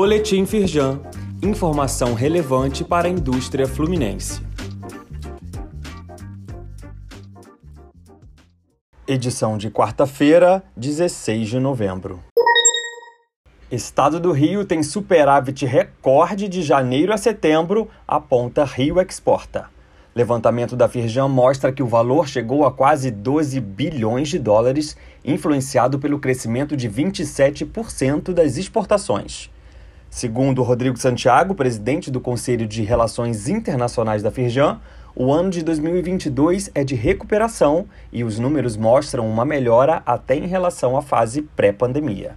Boletim Firjan. Informação relevante para a indústria fluminense. Edição de quarta-feira, 16 de novembro. Estado do Rio tem superávit recorde de janeiro a setembro, aponta Rio Exporta. Levantamento da Firjan mostra que o valor chegou a quase 12 bilhões de dólares, influenciado pelo crescimento de 27% das exportações. Segundo Rodrigo Santiago, presidente do Conselho de Relações Internacionais da Firjan, o ano de 2022 é de recuperação e os números mostram uma melhora até em relação à fase pré-pandemia.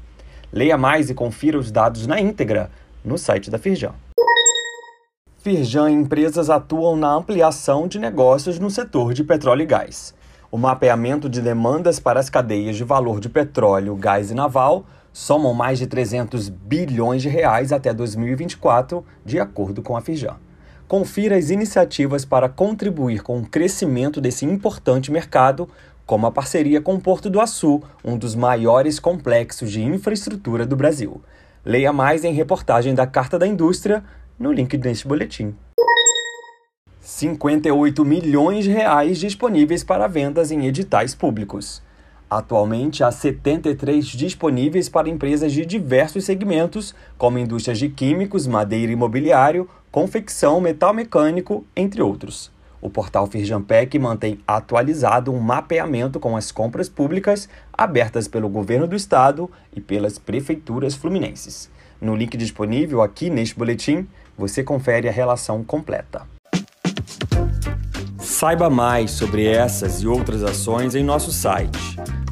Leia mais e confira os dados na íntegra no site da Firjan. Firjan e empresas atuam na ampliação de negócios no setor de petróleo e gás. O mapeamento de demandas para as cadeias de valor de petróleo, gás e naval somam mais de 300 bilhões de reais até 2024, de acordo com a Firjan. Confira as iniciativas para contribuir com o crescimento desse importante mercado, como a parceria com o Porto do Açu, um dos maiores complexos de infraestrutura do Brasil. Leia mais em reportagem da Carta da Indústria no link deste boletim. 58 milhões de reais disponíveis para vendas em editais públicos. Atualmente, há 73 disponíveis para empresas de diversos segmentos, como indústrias de químicos, madeira e imobiliário, confecção, metal mecânico, entre outros. O portal Firjampec mantém atualizado um mapeamento com as compras públicas abertas pelo governo do estado e pelas prefeituras fluminenses. No link disponível aqui neste boletim, você confere a relação completa. Saiba mais sobre essas e outras ações em nosso site